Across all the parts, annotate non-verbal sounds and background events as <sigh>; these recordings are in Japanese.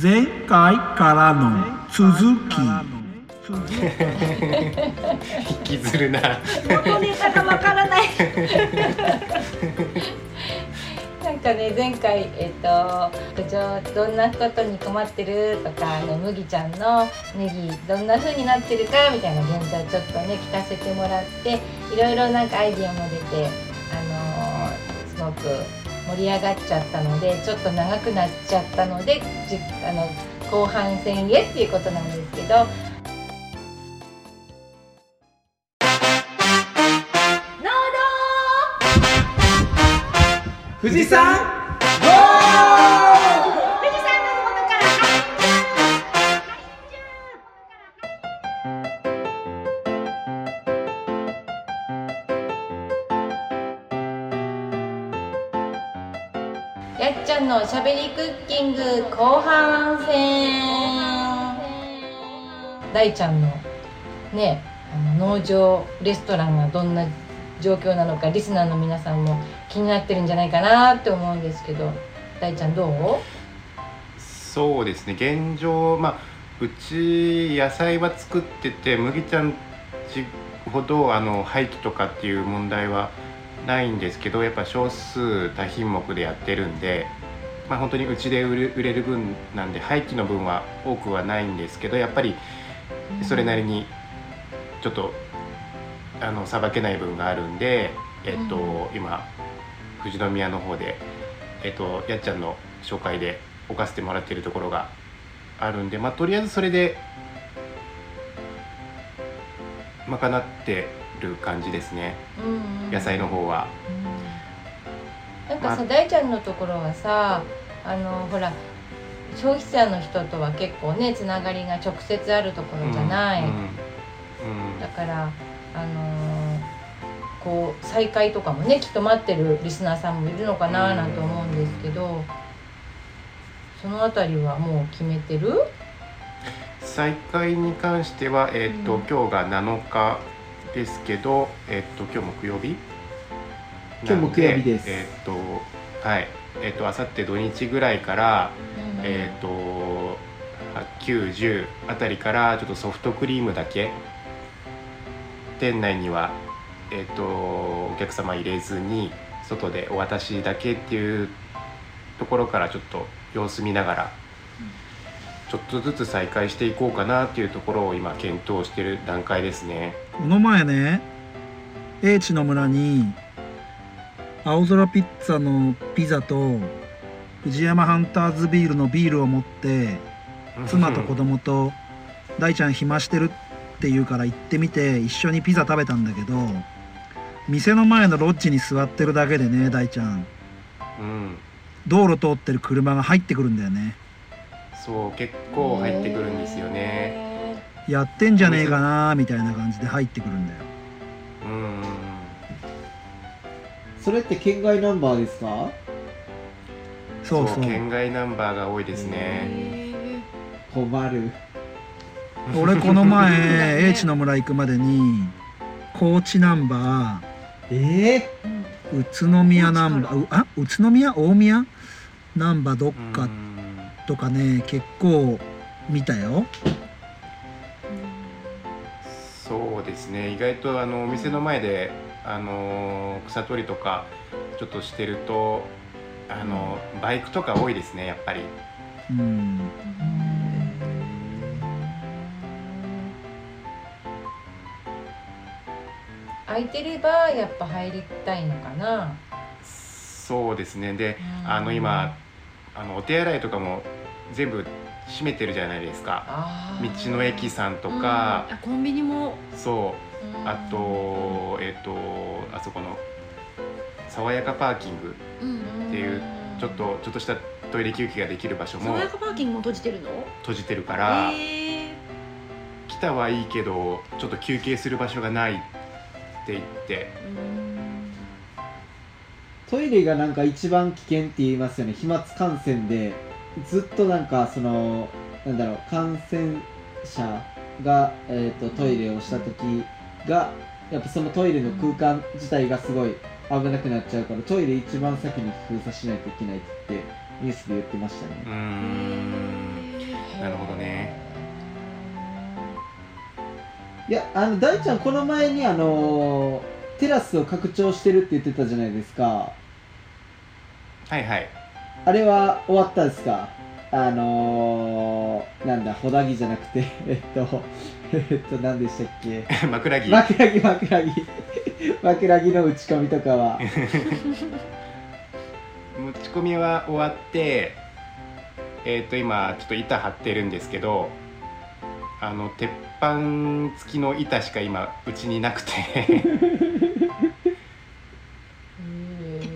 前回からの続き。引きずるな。元ネタがわからない。なんかね前回えっ、と部長どんなことに困ってるとかあの麦ちゃんのネギどんな風になってるかみたいな現在ちょっとね聞かせてもらっていろいろなんかアイディアも出てあのーすごく盛り上がっちゃったのでちょっと長くなっちゃったのでじあの後半戦へっていうことなんですけど。農富士山道富のおしゃべりクッキング後半戦。大ちゃんのねあの農場レストランがどんな状況なのかリスナーの皆さんも気になってるんじゃないかなって思うんですけど大ちゃんどう？そうですね。現状まあうち野菜は作ってて麦ちゃんちほどあの廃棄とかっていう問題はないんですけどやっぱ少数多品目でやってるんでまあ本当にうちで売れ売れる分なんで廃棄の分は多くはないんですけどやっぱりそれなりにちょっとあのさばけない分があるんで、えっとう今富士宮の方で、えっと、やっちゃんの紹介で置かせてもらってるところがあるんで、まあ、とりあえずそれで賄ってる感じですね。うん野菜の方は。なんかさ、ま大ちゃんのところはさあのほら消費者の人とは結構ねつながりが直接あるところじゃない、うんうんだからあのーこう再開とかもねきっと待ってるリスナーさんもいるのかななんて思うんですけど、そのあたりはもう決めてる？再開に関しては、えっとうん。今日が7日ですけど、えっと今日木曜日？今日木曜日です。えっとはい。えっとあさって土日ぐらいから、うん。えっと910あたりからちょっとソフトクリームだけ店内にはえっとお客様入れずに外でお渡しだけっていうところからちょっと様子見ながらちょっとずつ再開していこうかなっていうところを今検討している段階ですね。この前ね英知の村に青空ピッツァのピザと藤山ハンターズビールのビールを持って妻と子供と大ちゃん暇してるって言うから行ってみて一緒にピザ食べたんだけど店の前のロッジに座ってるだけでね大ちゃん。うん、道路通ってる車が入ってくるんだよね。そう結構入ってくるんですよね。へやってんじゃねえかなみたいな感じで入ってくるんだよそれって県外ナンバーですか？そうそう。県外ナンバーが多いですーね。へ困る。俺この前 <laughs> 英知の村行くまでに高知ナンバえーうんー宇都宮ナンバーうあ宇都宮？大宮？ナンバーどっかうん。とかね結構見たよ。そうですね。意外とあのお店の前であの草取りとかちょっとしてるとあのバイクとか多いですねやっぱり。うん。空いてればやっぱ入りたいのかな。そうですね。でうんあの今あのお手洗いとかも全部閉めてるじゃないですか。道の駅さんとか、あコンビニも。そう。うんあとえっ、とあそこの爽やかパーキングうんっていうちょっとちょっとしたトイレ休憩ができる場所も爽やかパーキングも閉じてるの？閉じてるから、来たはいいけどちょっと休憩する場所がないって言って。トイレがなんか一番危険って言いますよね。飛沫感染でずっとなんかそのなんだろう感染者が、えー、とトイレをした時がやっぱそのトイレの空間自体がすごい危なくなっちゃうからトイレ一番先に封鎖しないといけないってニュースで言ってましたね。うーん。なるほどね。いやあの大ちゃんこの前にあのテラスを拡張してるって言ってたじゃないですか。はいはい。あれは終わったんですか？あのー、なんだ、ほだぎじゃなくて、<laughs> えっと、えっと、何でしたっけ？<laughs> 枕木。枕木、枕木。<laughs> 枕木の打ち込みとかは。<laughs> 持ち込みは終わってえっ、と今ちょっと板張ってるんですけどあの鉄板付きの板しか今うちになくて。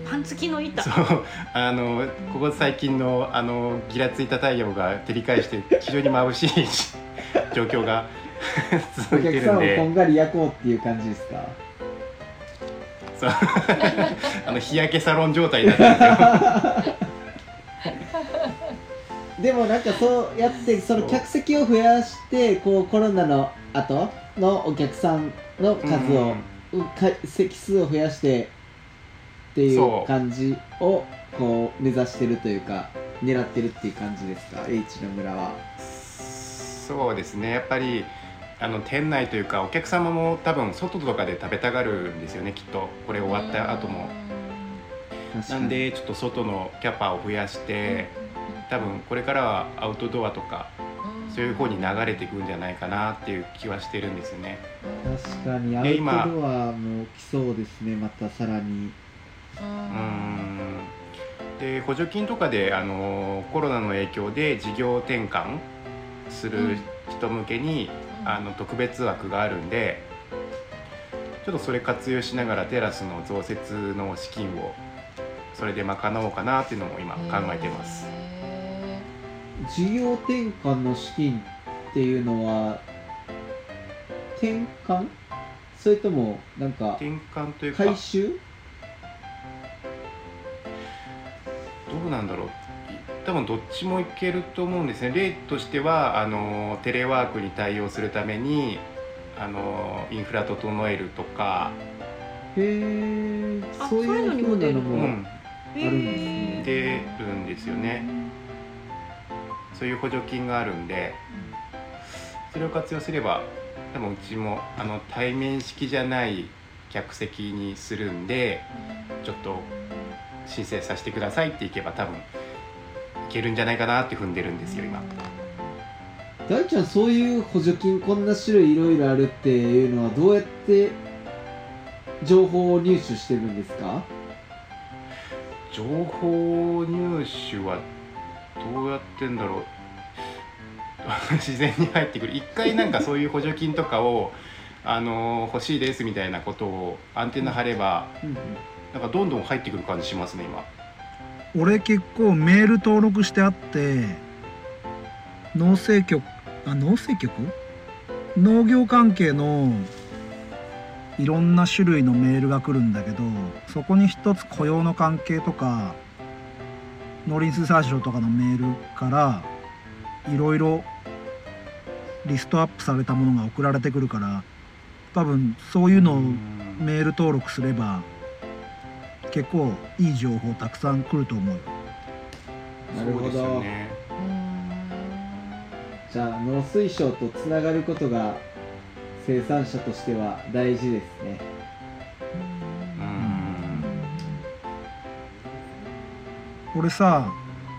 パン付きの板。そう。あのここ最近のあのギラついた太陽が照り返して非常に眩しい状況がお客さんをこるんがり焼こうっていう感じですか？<laughs> あの日焼けサロン状態になってるんですよ。<laughs> でもなんかそうやってその客席を増やしてこうコロナの後のお客さんの数を、か席数を増やしてっていう感じをこう目指してるというか狙ってるっていう感じですか？H の村は。そうですね。やっぱりあの店内というかお客様も多分外とかで食べたがるんですよねきっと。これ終わった後も。なんでちょっと外のキャパを増やして多分これからはアウトドアとかそういう方に流れていくんじゃないかなっていう気はしてるんですよね。確かに。アウトドアも来そうですねまたさらに。うーん。で補助金とかであのコロナの影響で事業転換する人向けに、あの特別枠があるんでちょっとそれ活用しながらテラスの増設の資金をそれで賄おうかなっていうのも今考えてます。事業転換の資金っていうのは転換？それともなんか転換というか。回収？どうなんだろう多分どっちもいけると思うんですね。例としてはあのテレワークに対応するためにあのインフラ整えるとか、へえあそういうそういうのにも出るもん、あるん。ですね出るんですよね。そういう補助金があるんで。それを活用すれば多分うちもあの対面式じゃない客席にするんでちょっと申請させてくださいっていけば多分いけるんじゃないかなって踏んでるんですよ今。大ちゃんそういう補助金こんな種類いろいろあるっていうのはどうやって情報を入手してるんですか？情報入手はどうやってんだろう？<laughs> 自然に入ってくる。一回なんかそういう補助金とかを <laughs> あの欲しいですみたいなことをアンテナ張ればなんかどんどん入ってくる感じしますね今俺結構メール登録してあって農政局あ農政局？農業関係のいろんな種類のメールが来るんだけどそこに一つ雇用の関係とか農林水産省とかのメールからいろいろリストアップされたものが送られてくるから多分そういうのをメール登録すれば結構いい情報たくさん来ると思う。よなるほそうですよど、ね。じゃあ農水省とつながることが生産者としては大事ですね。うん。俺さ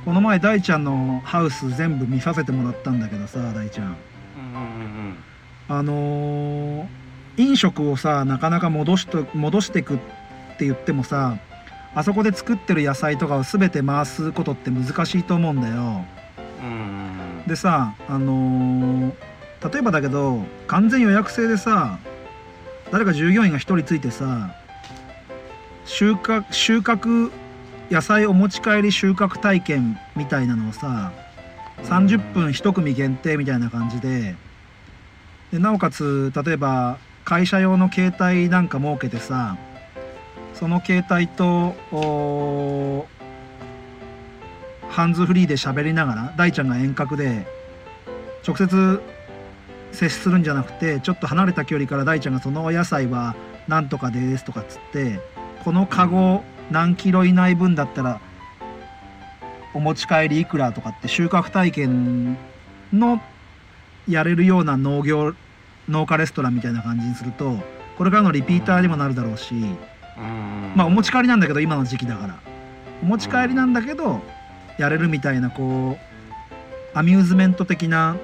この前大ちゃんのハウス全部見させてもらったんだけどさ大ちゃんうんうん。あのー飲食をさなかなか戻しと戻してくって言ってもさあそこで作ってる野菜とかを全て回すことって難しいと思うんだよ。でさあのー例えばだけど完全予約制でさ誰か従業員が一人ついてさ収穫収穫野菜お持ち帰り収穫体験みたいなのをさ30分1組限定みたいな感じででなおかつ例えば会社用の携帯なんか設けてさその携帯とハンズフリーで喋りながら大ちゃんが遠隔で直接接するんじゃなくてちょっと離れた距離から大ちゃんがそのお野菜はなんとかですとかっつってこのカゴ何キロ以内分だったらお持ち帰りいくらとかって収穫体験のやれるような農業農家レストランみたいな感じにするとこれからのリピーターにもなるだろうし、まあお持ち帰りなんだけど今の時期だから。お持ち帰りなんだけどやれるみたいなこうアミューズメント的な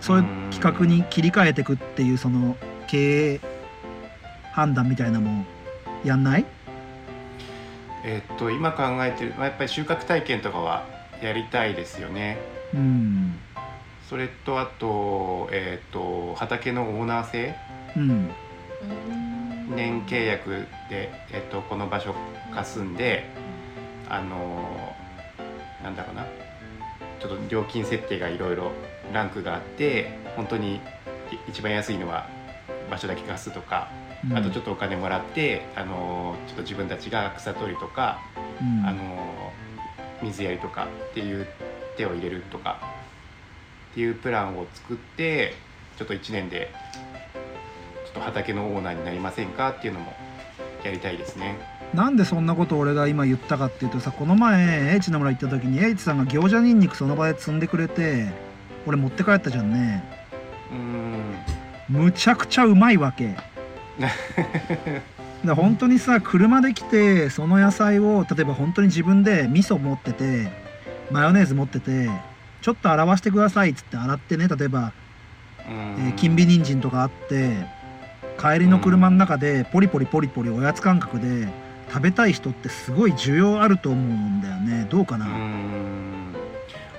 そういう企画に切り替えていくっていうその経営判断みたいなのもやんない？えっと今考えてる、まあ、やっぱり収穫体験とかはやりたいですよね。うん。それとあと,、えっと畑のオーナー制？うん。うん年契約で、えっとこの場所貸すんであのなんだろうな。ちょっと料金設定がいろいろランクがあって本当にい一番安いのは場所だけ貸すとか、うん。あとちょっとお金もらってあのちょっと自分たちが草取りとか、うん。あの水やりとかっていう手を入れるとかっていうプランを作ってちょっと1年でっと畑のオーナーになりませんかっていうのもやりたいですね。なんでそんなこと俺が今言ったかっていうとさこの前 H の村行った時に H さんが餃子ニンニクその場で積んでくれて俺持って帰ったじゃんね。うーん。むちゃくちゃうまいわけ。<laughs> だから本当にさ車で来てその野菜を例えば本当に自分で味噌持っててマヨネーズ持っててちょっと洗わしてくださいっつって洗ってね例えば、えん。ー金美人参とかあって帰りの車の中でポリポリポリポリおやつ感覚で食べたい人ってすごい需要あると思うんだよね。どうかな、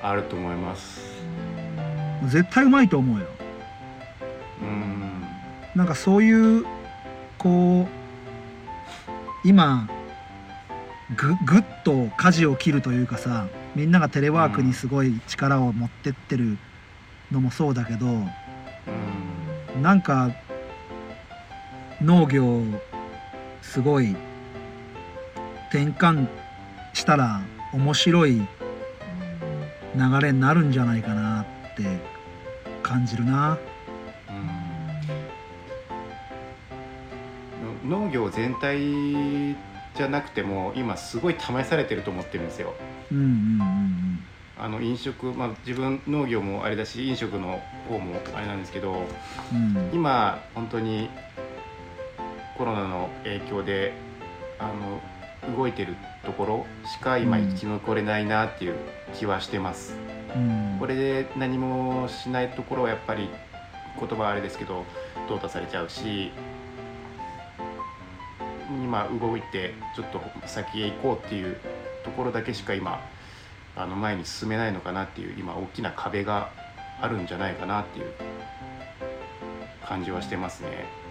あると思います。絶対うまいと思うよ。うーん。なんかそういうこう今ぐぐっと舵を切るというかさみんながテレワークにすごい力を持ってってるのもそうだけど、うん。なんか農業すごい転換したら面白い流れになるんじゃないかなって感じるな。うん農業全体じゃなくても今すごい試されてると思ってるんですよ。うんうんうんあの飲食、まあ、自分農業もあれだし飲食の方もあれなんですけどうんうん今本当にコロナの影響であの動いてるところしか今うん生き残れないなっていう気はしてます。うんこれで何もしないところはやっぱり言葉はあれですけど淘汰されちゃうし今動いてちょっと先へ行こうっていうところだけしか今あの前に進めないのかなっていう今大きな壁があるんじゃないかなっていう感じはしてますね。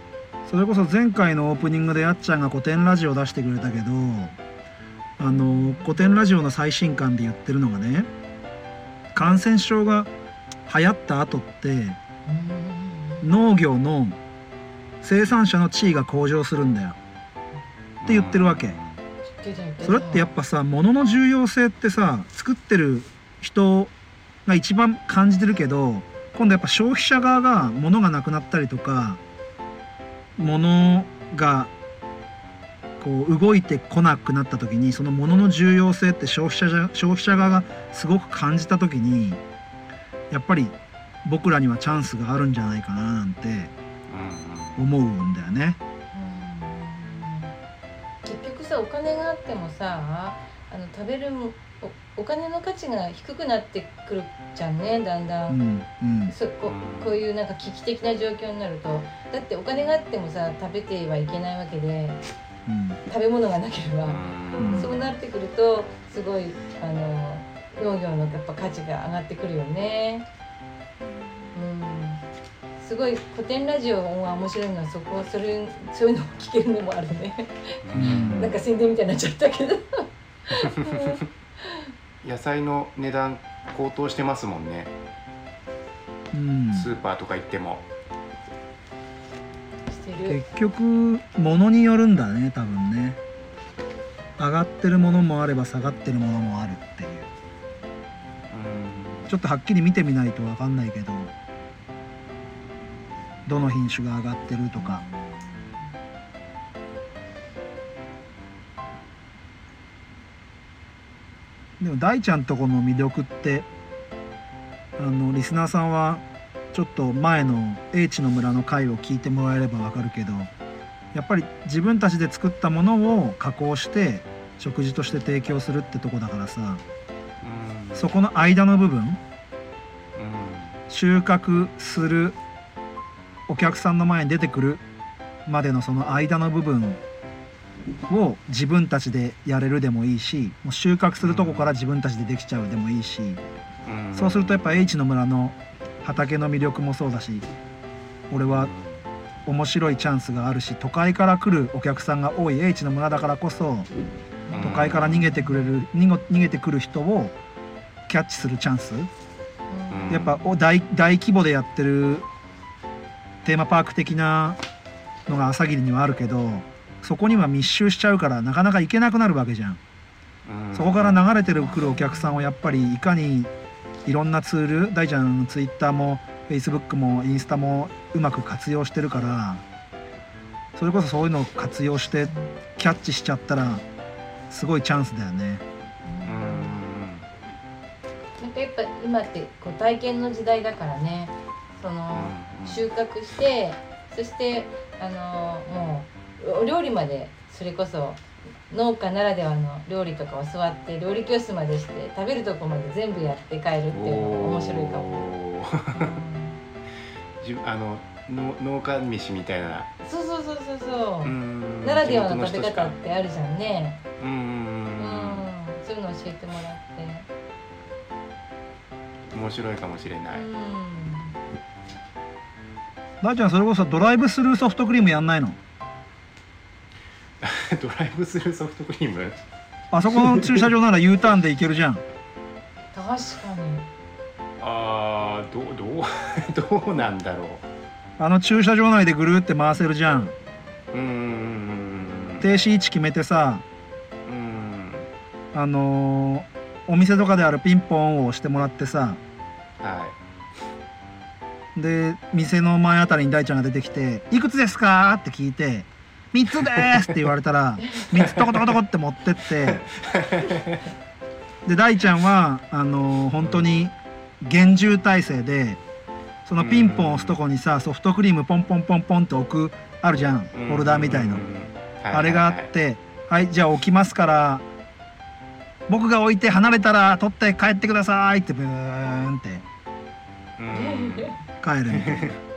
それこそ前回のオープニングでやっちゃんが古典ラジオ出してくれたけどあの古典ラジオの最新刊で言ってるのがね感染症が流行った後って農業の生産者の地位が向上するんだよ。って言ってるわけ。それってやっぱさ物の重要性ってさ作ってる人が一番感じてるけど今度やっぱ消費者側が物がなくなったりとか物がこう動いてこなくなった時にその物の重要性って消費者じゃ消費者側がすごく感じた時にやっぱり僕らにはチャンスがあるんじゃないかななんてうん思うんだよね。結局さお金があってもさあの食べるもおお金の価値が低くなってくるじゃんねだんだ、うんんうん。そここういうなんか危機的な状況になると。だってお金があってもさ食べてはいけないわけでうん。食べ物がなければ、うん。そうなってくるとすごいあの農業のやっぱ価値が上がってくるよね。うん、すごい古典ラジオが面白いのはそこそれそういうのを聞けるのもあるね。うん。なんか宣伝みたいになっちゃったけど。<laughs> 野菜の値段高騰してますもんね。うん。スーパーとか行っても。結局物によるんだね多分ね。上がってるものもあれば下がってるものもあるっていう。うん。ちょっとはっきり見てみないと分かんないけどどの品種が上がってるとかでも大ちゃんとこの魅力ってあのリスナーさんはちょっと前の英知の村の回を聞いてもらえればわかるけどやっぱり自分たちで作ったものを加工して食事として提供するってとこだからさうん。そこの間の部分うん。収穫するお客さんの前に出てくるまでのその間の部分を自分たちでやれるでもいいしもう収穫するとこから自分たちでできちゃうでもいいしうん。そうするとやっぱ H の村の畑の魅力もそうだし俺は面白いチャンスがあるし都会から来るお客さんが多い H の村だからこそ都会から逃げてくれる逃げてくる人をキャッチするチャンス。うん。やっぱお大大規模でやってるテーマパーク的なのが朝霧にはあるけどそこには密集しちゃうからなかなか行けなくなるわけじゃん。うんそこから流れてる来るお客さんをやっぱりいかにいろんなツール大ちゃんのツイッターもフェイスブックもインスタもうまく活用してるからそれこそそういうのを活用してキャッチしちゃったらすごいチャンスだよね。うんなんかやっぱ今ってこう体験の時代だからねそのうん収穫してそしてあのもうお料理までそれこそ農家ならではの料理とか教わって料理教室までして食べるとこまで全部やって帰るっていうのも面白いかも。あのの農家飯みたいな。うんそうそうそうそうそう、うん。ならではの食べ方ってあるじゃんね。うん。うん。うん。うん、そういうの教えてもらって。うん面白いかもしれない、うん。大ちゃんそれこそドライブスルーソフトクリームやんないの？<laughs> ドライブスルーソフトクリーム？あそこの駐車場なら U ターンで行けるじゃん。確かに。あーどうどう <laughs> どうなんだろあの駐車場内でぐるーって回せるじゃん。ううん停止位置決めてさうんあのーお店とかであるピンポンを押してもらってさはで店の前あたりに大ちゃんが出てきて「いくつですか?」って聞いて「3つです!」って言われたら3つトコトコトコって持ってって。で大ちゃんはあのー本当に厳重体制でそのピンポン押すとこにさソフトクリームポンポンポンポンって置くあるじゃん。いホルダーみたいの。あれがあって「はいじゃあ置きますから僕が置いて離れたら取って帰ってください」ってブーンって。うん。帰るみたいな。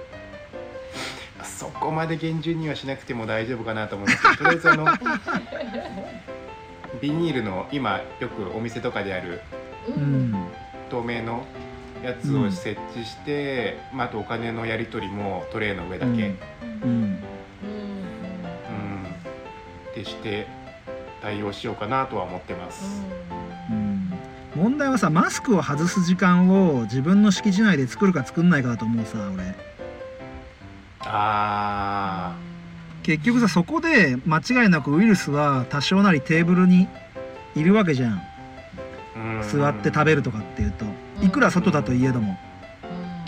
そこまで厳重にはしなくても大丈夫かなと思います。けどとりあえずあの <laughs> ビニールの今よくお店とかであるううん。透明のやつを設置して、まあ、あとお金のやり取りもトレイの上だけ、うん。うん。うん。でして対応しようかなとは思ってます。うん。問題はさマスクを外す時間を自分の敷地内で作るか作んないかだと思うさ俺あ結局さそこで間違いなくウイルスは多少なりテーブルにいるわけじゃん。ー座って食べるとかっていうと。うん。いくら外だといえども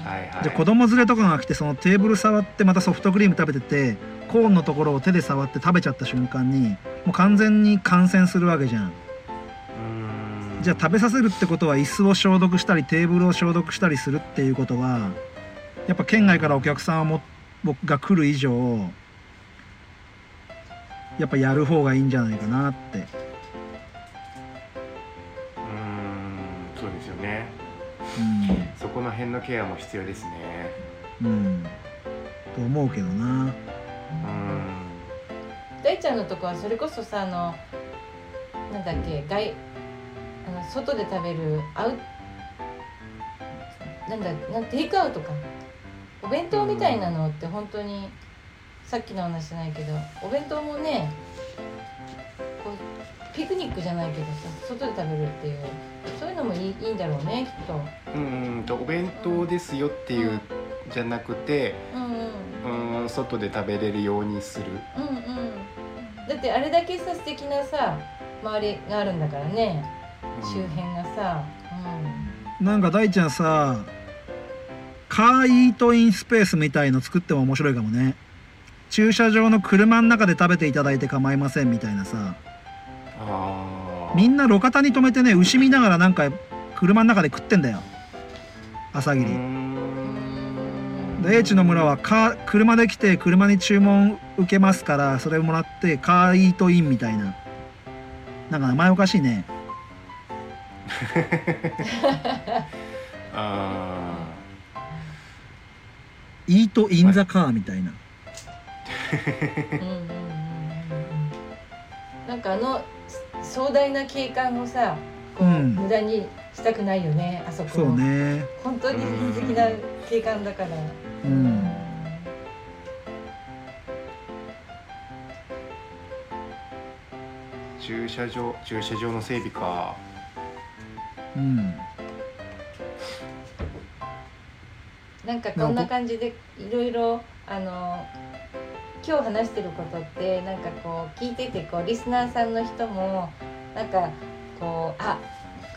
はいはい。じゃあ子供連れとかが来てそのテーブル触ってまたソフトクリーム食べててコーンのところを手で触って食べちゃった瞬間にもう完全に感染するわけじゃん。じゃあ食べさせるってことは椅子を消毒したりテーブルを消毒したりするっていうことはやっぱ県外からお客さんをも僕が来る以上やっぱやる方がいいんじゃないかなって。うーんそうですよね。そこの辺のケアも必要ですね。うん。うんと思うけどな。うーん。大ちゃんのとこはそれこそさあのなんだっけ外あの外で食べるアウなんだなんテイクアウトかお弁当みたいなのって本当にさっきの話じゃないけどお弁当もねこうピクニックじゃないけどさ外で食べるっていうそういうのもいいいいんだろうねきっと。うんうんとお弁当ですよっていうじゃなくてうんうん。うーん外で食べれるようにする。うんうん。だってあれだけさ素敵なさ周りがあるんだからね。うん。周辺がさ、なんか大ちゃんさカーイートインスペースみたいの作っても面白いかもね。駐車場の車の中で食べていただいて構いませんみたいなさ。みんな路肩に止めてね牛見ながらなんか車の中で食ってんだよ。朝霧。で英知の村はカー車で来て車に注文受けますからそれをもらってカーイートインみたいな。なんか名前おかしいね。<laughs> あイートインザカーみたいな。うんうんうんうん。うんなんかあの壮大な景観をさこう、うん。無駄にしたくないよねあそこそうね。本当に素敵な景観だから。うん。ー駐車場駐車場の整備か。うんなんかこんな感じでいろいろあの今日話してることってなんかこう聞いててこうリスナーさんの人もなんかこうあ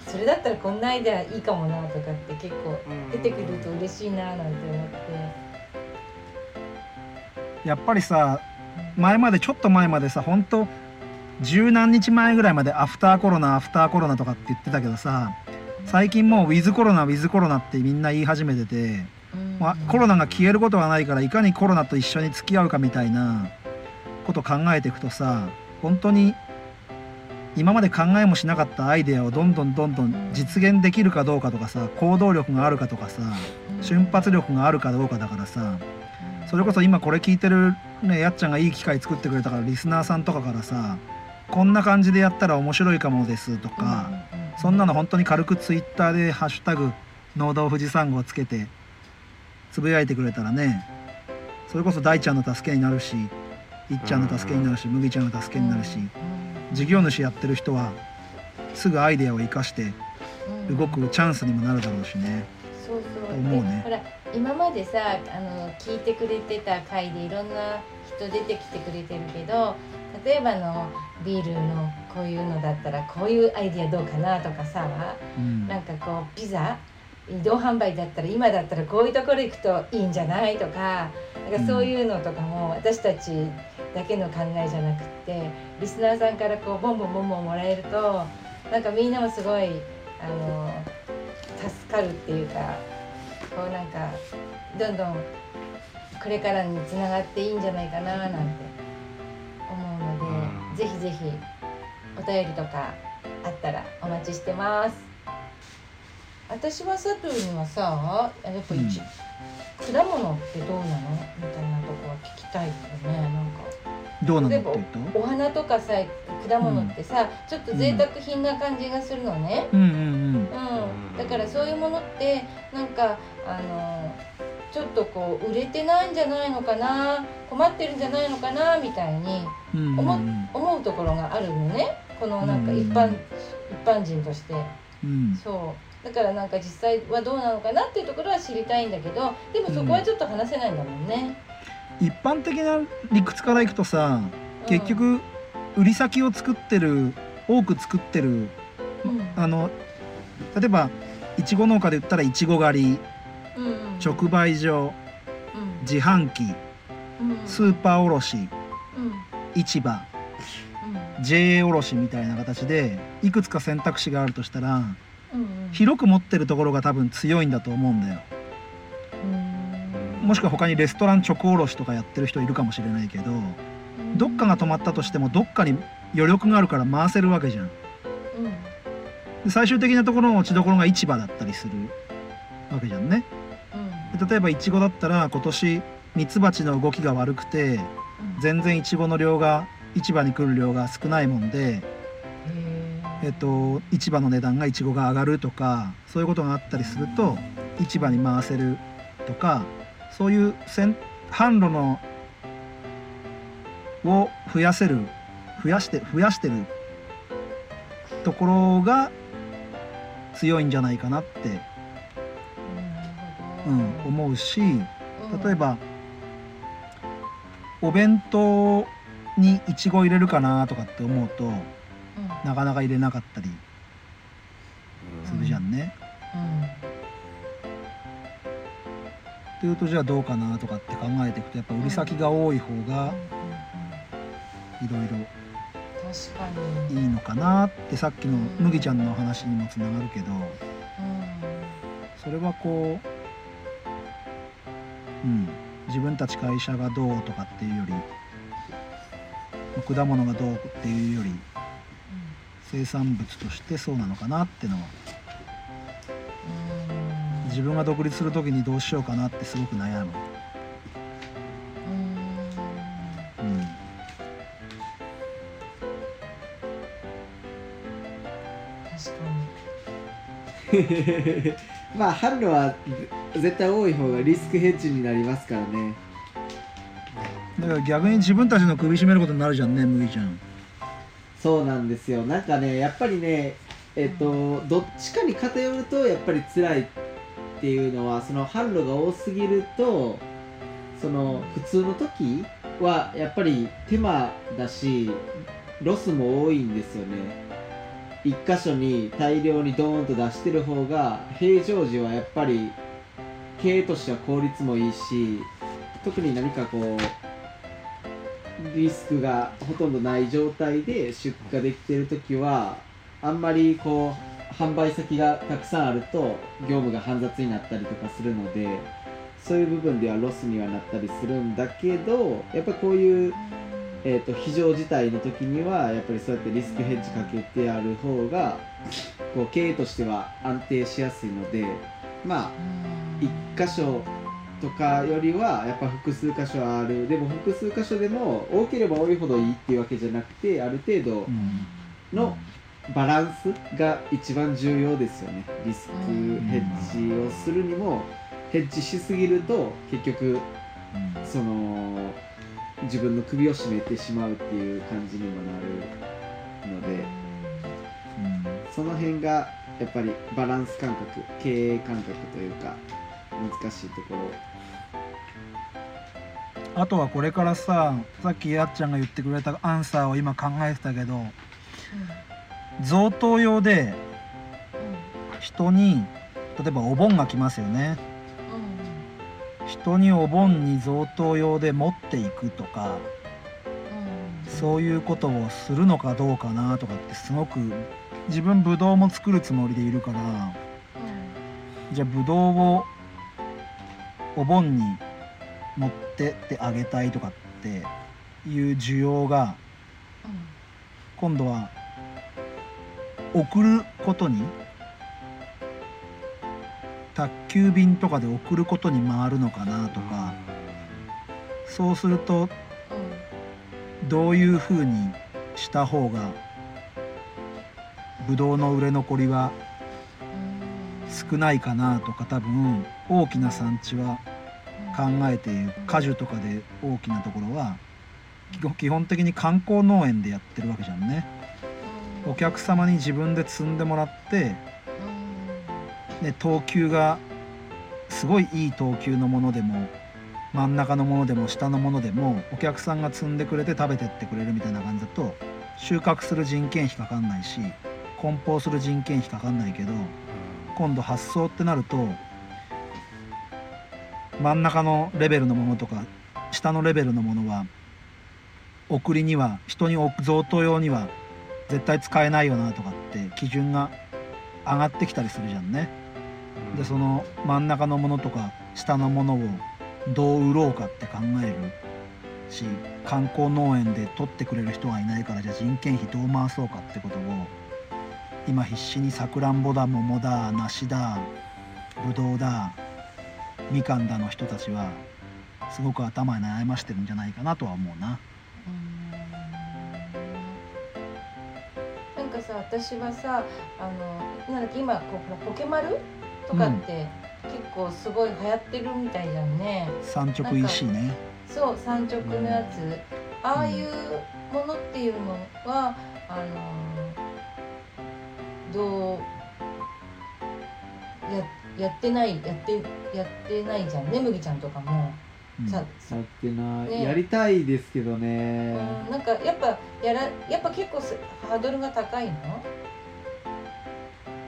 それだったらこんなアイデアいいかもなとかって結構出てくると嬉しいななんて思って。やっぱりさ前までちょっと前までさ本当十何日前ぐらいまでアフターコロナアフターコロナとかって言ってたけどさ最近もうウィズコロナウィズコロナってみんな言い始めてて、うんまあ、コロナが消えることはないからいかにコロナと一緒に付き合うかみたいなこと考えていくとさ本当に今まで考えもしなかったアイデアをどんどんどんどん実現できるかどうかとかさ行動力があるかとかさ瞬発力があるかどうかだからさそれこそ今これ聞いてるねやっちゃんがいい機会作ってくれたからリスナーさんとかからさこんな感じでやったら面白いかもですとか、そんなの本当に軽くツイッターで「ハッシュタグ農道富士山号」つけてつぶやいてくれたらねそれこそ大ちゃんの助けになるしいっちゃんの助けになるし麦ちゃんの助けになるし事業主やってる人はすぐアイデアを生かして動くチャンスにもなるだろうしね。そうそう。思うね。でほら今までさあの聞いてくれてた回でいろんな人出てきてくれてるけど例えばあのビールのこういうのだったらこういうアイディアどうかなとかさうん。なんかこうピザ移動販売だったら今だったらこういうところ行くといいんじゃないとかなんかそういうのとかも私たちだけの考えじゃなくってリスナーさんからこうボンボンボンボンもらえるとなんかみんなもすごいあの助かるっていうかこうなんかどんどんこれからにつながっていいんじゃないかななんて思うので、うん。ぜひぜひお便りとかあったらお待ちしてます私は佐藤にはさやっぱ一、果物ってどうなの？みたいなとこは聞きたいよねなんか。どうなの例えばお花とかさ果物ってさ、ちょっと贅沢品な感じがするのね、うん。うんうん、だからそういうものってなんかあのちょっとこう売れてないんじゃないのかな？困ってるんじゃないのかな？みたいにうんうんうん。思思うところがあるのね。このなんか一般、うん。一般人として。うん。そうだからなんか実際はどうなのかなっていうところは知りたいんだけどでもそこはちょっと話せないんだもんね、一般的な理屈からいくとさうん。結、局売り先を作ってる多く作ってるうん。あの例えばいちご農家で言ったらいちご狩りうんうん。直売所うん。自販機うん。スーパー卸うん。市場うん。JA 卸みたいな形でいくつか選択肢があるとしたらうんうん広く持ってるところが多分強いんだと思うんだよ。うん。もしくは他にレストラン直卸とかやってる人いるかもしれないけどどっかが止まったとしてもどっかに余力があるから回せるわけじゃん。うん。で最終的なところの落ちどころが市場だったりするわけじゃんね。うん。で例えばイチゴだったら今年ミツバチの動きが悪くて全然イチゴの量が市場に来る量が少ないもんで、えっと、市場の値段がイチゴが上がるとかそういうことがあったりすると市場に回せるとかそういう先販路のを増やせる増やして増やしてるところが強いんじゃないかなって、うん、思うし例えばお弁当にいちご入れるかなとかって思うとなかなか入れなかったりするじゃんね。っていうとじゃあどうかなとかって考えていくとやっぱ売り先が多い方がいろいろいいのかなってさっきの麦ちゃんの話にもつながるけどそれはこううん、自分たち会社がどうとかっていうより果物がどうっていうより生産物としてそうなのかなってのは。うん。自分が独立する時にどうしようかなってすごく悩む、うん。うん、確かに。<laughs> まあ販路は絶対多い方がリスクヘッジになりますからね。だから逆に自分たちの首絞めることになるじゃんね麦ちゃんそうなんですよ。なんかねやっぱりねえっとどっちかに偏るとやっぱり辛いっていうのはその販路が多すぎるとその普通の時はやっぱり手間だしロスも多いんですよね。一箇所に大量にドーンと出してる方が平常時はやっぱり経営としては効率もいいし特に何かこうリスクがほとんどない状態で出荷できてる時はあんまりこう販売先がたくさんあると業務が煩雑になったりとかするのでそういう部分ではロスにはなったりするんだけどやっぱこういう、えー、と非常事態の時にはやっぱりそうやってリスクヘッジかけてある方がこう経営としては安定しやすいのでまあ一箇所とかよりはやっぱ複数箇所ある。でも複数箇所でも多ければ多いほどいいっていうわけじゃなくてある程度うんのバランスが一番重要ですよね。リスクヘッジをするにもヘッジしすぎると結局その自分の首を絞めてしまうっていう感じにもなるので。うん。その辺がやっぱりバランス感覚経営感覚というか難しいところあとはこれからささっきやっちゃんが言ってくれたアンサーを今考えてたけど贈答用で人に例えばお盆が来ますよね。人にお盆に贈答用で持っていくとかそういうことをするのかどうかなとかってすごく自分ブドウも作るつもりでいるからじゃあブドウをお盆に持ってってあげたいとかっていう需要が今度は送ることに宅急便とかで送ることに回るのかなとかそうするとどういうふうにした方がブドウの売れ残りは少ないかなとか多分大きな産地は考えている果樹とかで大きなところは基本的に観光農園でやってるわけじゃんね。お客様に自分で摘んでもらってで等級がすごいいい等級のものでも真ん中のものでも下のものでもお客さんが摘んでくれて食べてってくれるみたいな感じだと収穫する人件費かかんないし梱包する人件費かかんないけど今度発送ってなると真ん中のレベルのものとか下のレベルのものは送りには人に送贈答用には絶対使えないよなとかって基準が上がってきたりするじゃんね。でその真ん中のものとか下のものをどう売ろうかって考えるし観光農園で取ってくれる人がいないからじゃあ人件費どう回そうかってことを今必死にさくらんぼだ桃だ梨だぶどうだみかんだの人たちはすごく頭に悩ましてるんじゃないかなとは思うな。なんかさ私はさあのなんだっけ今こうポケマルとかって、結構すごい流行ってるみたいじゃんね。産直 EC ね。そう産直のやつ。ああいうものっていうのはあのどうややってないやってやってないじゃん。ね麦ちゃんとかも、うん。さやってない、ね。やりたいですけどね、うん、なんかやっぱやらやっぱ結構すハードルが高いの？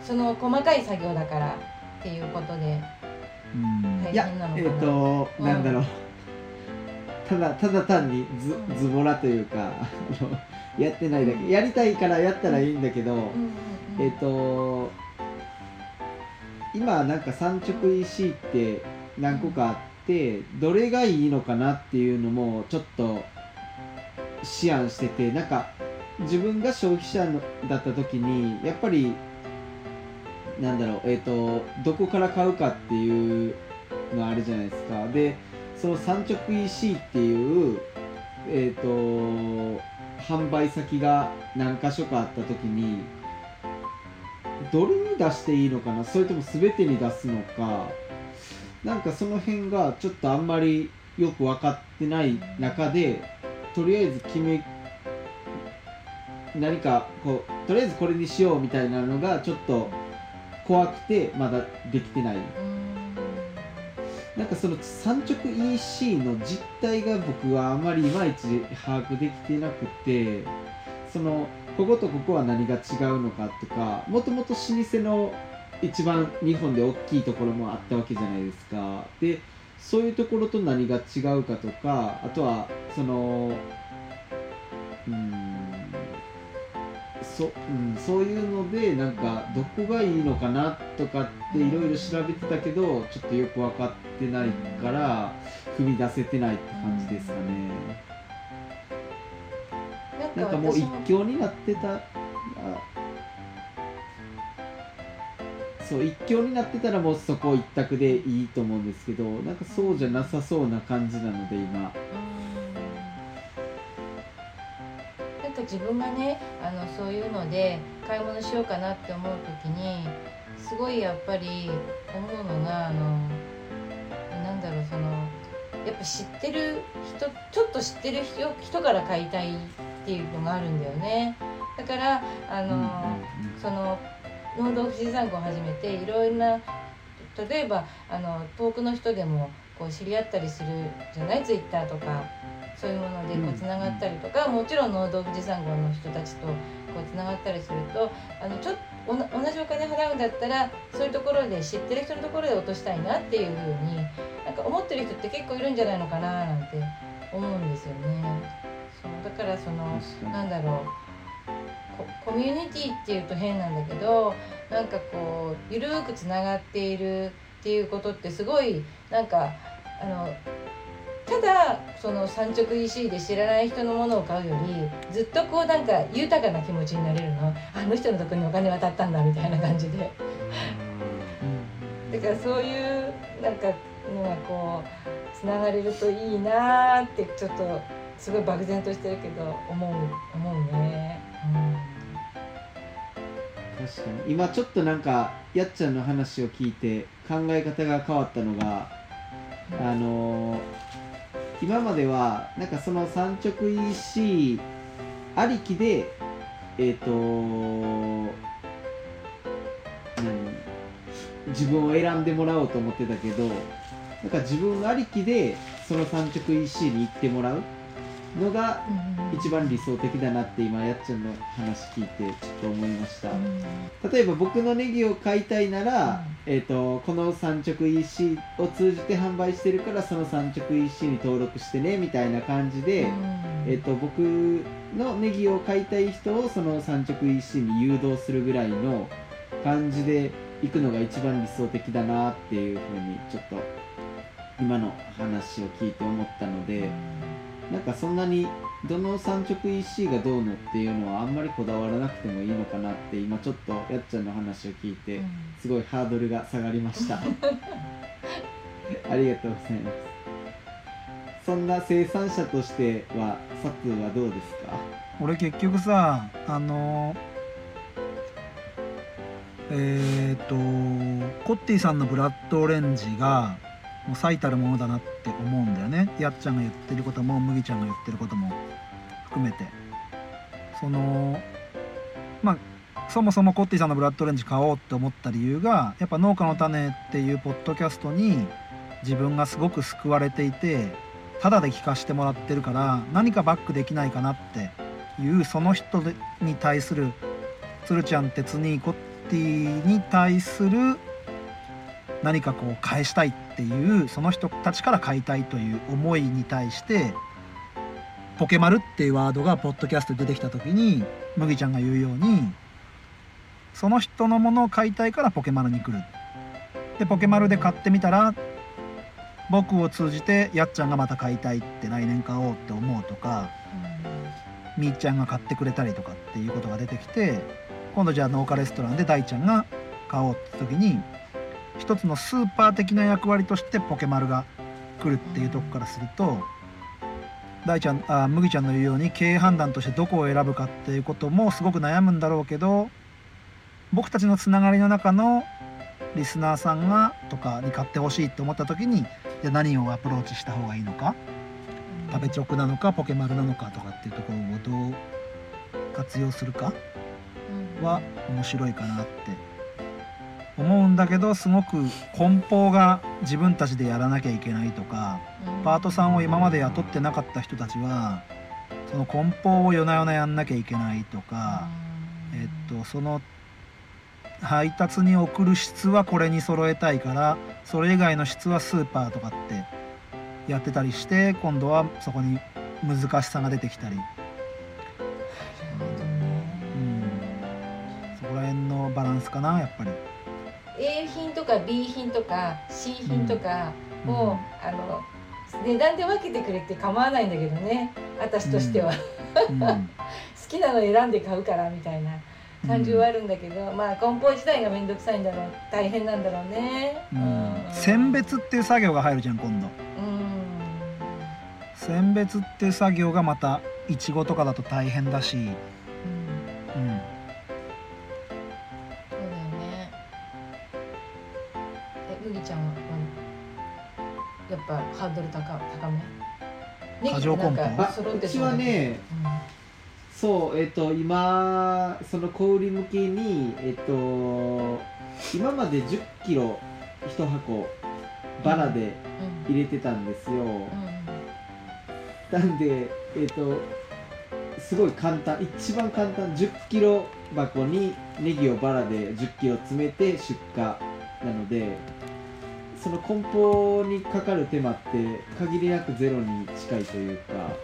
その細かい作業だからっていうことで。うん。大いや変なのかな。えっ、と、うん。なんだろう。ただただ単にズ,、うん。ズボラというかやってないだけ。やりたいからやったらいいんだけど、うんうんうん。えっ、と今なんか産直 EC って何個かあってどれがいいのかなっていうのもちょっと思案しててなんか自分が消費者のだった時にやっぱりなんだろうえっ、とどこから買うかっていうのあるじゃないですか。でその産直 EC っていうえっ、と販売先が何箇所かあった時にどれに出していいのかな？それとも全てに出すのか？なんかその辺がちょっとあんまりよく分かってない中でとりあえず決め何かこうとりあえずこれにしようみたいなのがちょっと怖くてまだできてない。なんかその産直 EC の実態が僕はあまりいまいち把握できてなくてそのこことここは何が違うのかとかもともと老舗の一番日本で大きいところもあったわけじゃないですか。でそういうところと何が違うかとかあとはそのうんそ,、うん、そういうのでなんかどこがいいのかなとかっていろいろ調べてたけどちょっとよく分かってないから踏み出せてないって感じですかね。なんかもう一強になってた。そう一強になってたらもうそこ一択でいいと思うんですけどなんかそうじゃなさそうな感じなので今。なんか自分がねあのそういうので買い物しようかなって思う時にすごいやっぱり思うのがあのなんだろうそのやっぱ知ってる人ちょっと知ってる人人から買いたいっていうのがあるんだよね。だからあの、その農道富士山号を始めていろんな例えばあの遠くの人でもこう知り合ったりするじゃない？ツイッターとか。そういうものでこうつながったりとか、もちろん農道富士山号の人たちとこうつながったりするとあのちょっと同じお金払うんだったらそういうところで知ってる人のところで落としたいなっていうふうになんか思ってる人って結構いるんじゃないのかななんて思うんですよね。だからそのなんだろう。コミュニティっていうと変なんだけどなんかこうゆるくつながっているっていうことってすごいなんかあのただその産直 EC で知らない人のものを買うよりずっとこうなんか豊かな気持ちになれるの。あの人のとこにお金渡ったんだみたいな感じで。だからそういうなんかのがこうつながれるといいなーってちょっとすごい漠然としてるけど思う思うね。うん、確かに。今ちょっとなんかやっちゃんの話を聞いて考え方が変わったのがあのー、今まではなんかその産直 EC ありきでえっ、ー、と何？自分を選んでもらおうと思ってたけどなんか自分ありきでその産直 EC に行ってもらうのが一番理想的だなって今やっちゃんの話聞いてちょっと思いました、例えば僕のネギを買いたいなら、えーと、この産直 EC を通じて販売してるからその産直 EC に登録してねみたいな感じで、えーと、僕のネギを買いたい人をその産直 EC に誘導するぐらいの感じで行くのが一番理想的だなっていうふうにちょっと今の話を聞いて思ったので。なんかそんなにどの産直 EC がどうのっていうのはあんまりこだわらなくてもいいのかなって今ちょっとやっちゃんの話を聞いてすごいハードルが下がりました。ありがとうございます。そんな生産者としてはサツはどうですか？俺結局さあのえっ、ー、とコッティさんのブラッドオレンジがもう最たるものだなって思うんだよね。やっちゃんが言ってることも麦ちゃんが言ってることも含めて。そのまあそもそもコッティさんのブラッドオレンジ買おうって思った理由がやっぱ農家の種っていうポッドキャストに自分がすごく救われていてタダで聞かせてもらってるから何かバックできないかなっていうその人に対する鶴ちゃん鉄にコッティに対する何かこう返したいっていうその人たちから買いたいという思いに対してポケマルっていうワードがポッドキャストで出てきた時に麦ちゃんが言うようにその人のものを買いたいからポケマルに来る。でポケマルで買ってみたら僕を通じてやっちゃんがまた買いたいって来年買おうって思うとかみーちゃんが買ってくれたりとかっていうことが出てきて今度じゃあ農家レストランで大ちゃんが買おうって時に一つのスーパー的な役割としてポケマルが来るっていうとこからすると大ちゃんあ麦ちゃんの言うように経営判断としてどこを選ぶかっていうこともすごく悩むんだろうけど僕たちのつながりの中のリスナーさんがとかに買ってほしいって思った時にじゃ何をアプローチした方がいいのか食べチョクなのかポケマルなのかとかっていうところをどう活用するかは面白いかなって思うんだけどすごく梱包が自分たちでやらなきゃいけないとかパートさんを今まで雇ってなかった人たちはその梱包を夜な夜なやんなきゃいけないとか、えっと、その配達に送る質はこれに揃えたいからそれ以外の質はスーパーとかってやってたりして今度はそこに難しさが出てきたり、うん、そこら辺のバランスかなやっぱり。A 品とか B 品とか C 品とかうん。を、あの値段で分けてくれって構わないんだけどね。私としては、うん。<laughs> 好きなの選んで買うからみたいな感じはあるんだけど、まあ梱包自体が面倒くさいんだろう大変なんだろうね。うん。選別っていう作業が入るじゃん今度。うん。選別っていう作業がまたいちごとかだと大変だし、ぱハードル高高め？過剰梱包なんかあ揃ってうちはね。そうえっ、と今その小売り向けにえっ、と今まで1 0キロ1箱バラでうん。入れてたんですよ、うん。うんなんでえっ、とすごい簡単一番簡単1 0キロ箱にネギをバラで1 0キロ詰めて出荷なのでその梱包にかかる手間って限りなくゼロに近いというか。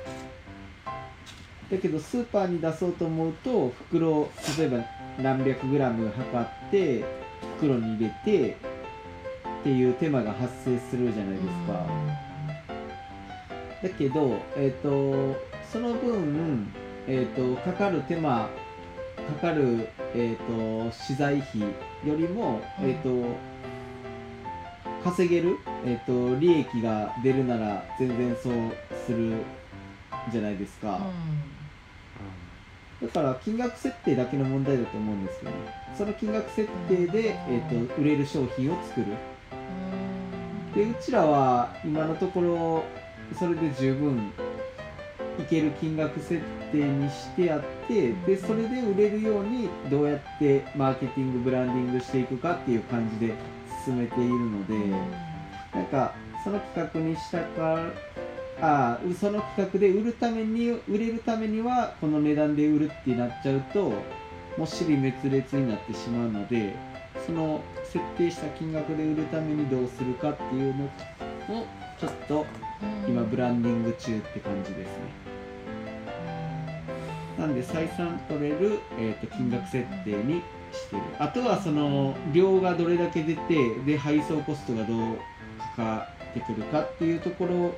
だけどスーパーに出そうと思うと袋例えば何百グラム測って袋に入れてっていう手間が発生するじゃないですか。だけど、えっとその分、えっとかかる手間かかる、えっと資材費よりも、うん。えっと稼げる、えっと利益が出るなら全然そうするじゃないですか、だから金額設定だけの問題だと思うんですよねその金額設定で、えっと売れる商品を作る。でうちらは今のところそれで十分いける金額設定にしてあってでそれで売れるようにどうやってマーケティングブランディングしていくかっていう感じで進めているのでなんかその企画にしたからあその企画で売るために売れるためにはこの値段で売るってなっちゃうともう尻滅裂になってしまうのでその設定した金額で売るためにどうするかっていうのをちょっと今ブランディング中って感じですね。なんで採算取れる、えー、と金額設定にしてる。あとはその量がどれだけ出てで配送コストがどうかかってくるかっていうところ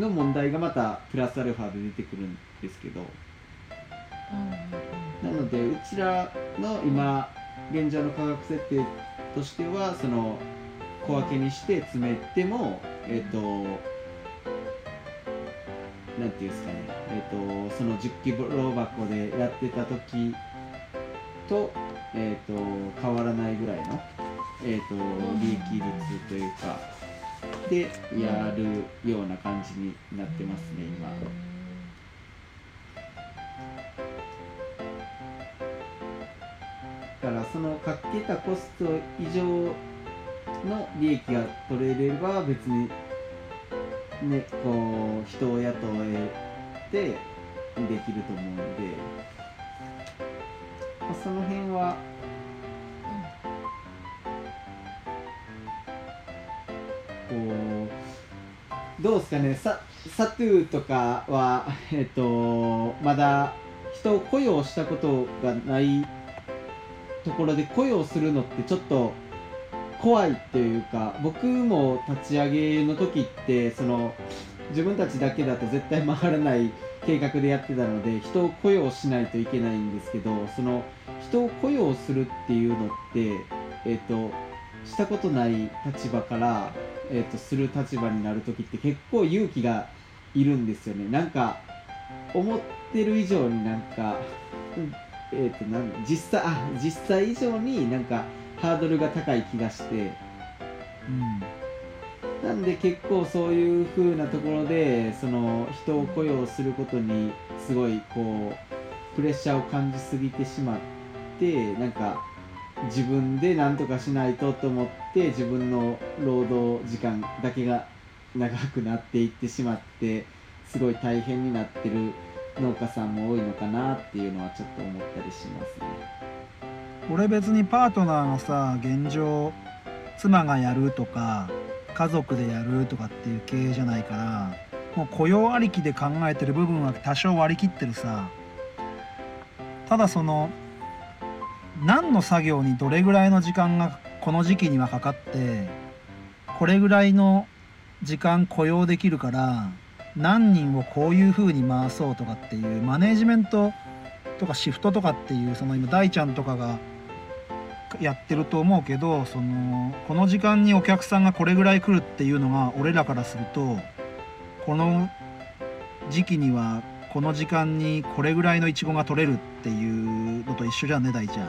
の問題がまたプラスアルファで出てくるんですけど。うんなのでうちらの今現状の価格設定としてはその小分けにして詰めてもえっ、となんていうんですかね。えっ、とその10キロ箱でやってた時とえっ、と変わらないぐらいのえっ、と利益率というかでやるような感じになってますね今。だからそのかけたコスト以上の利益が取れれば別にねこう人を雇えてできると思うので、その辺は。こうどうですかね。ササトゥーとかはえっとまだ人を雇用したことがないところで雇用するのってちょっと怖いっていうか僕も立ち上げの時ってその自分たちだけだと絶対回らない計画でやってたので人を雇用しないといけないんですけどその人を雇用するっていうのってえっ、としたことない立場から、えー、とする立場になる時って結構勇気がいるんですよね。なんか思ってる以上になんか、うんえー、となん実際あ実際以上になんかハードルが高い気がして。うん。なんで結構そういう風なところでその人を雇用することにすごいこうプレッシャーを感じすぎてしまってなんか自分で何とかしないとと思って自分の労働時間だけが長くなっていってしまってすごい大変になってる農家さんも多いのかなっていうのはちょっと思ったりしますね。俺別にパートナーのさ現状妻がやるとか家族でやるとかっていう経営じゃないからもう雇用ありきで考えてる部分は多少割り切ってるさ。ただその何の作業にどれぐらいの時間がこの時期にはかかってこれぐらいの時間雇用できるから何人をこういう風に回そうとかっていうマネージメントとかシフトとかっていうその今大ちゃんとかがやってると思うけどそのこの時間にお客さんがこれぐらい来るっていうのが俺らからするとこの時期にはこの時間にこれぐらいのイチゴが取れるっていうのと一緒じゃんね大ちゃん。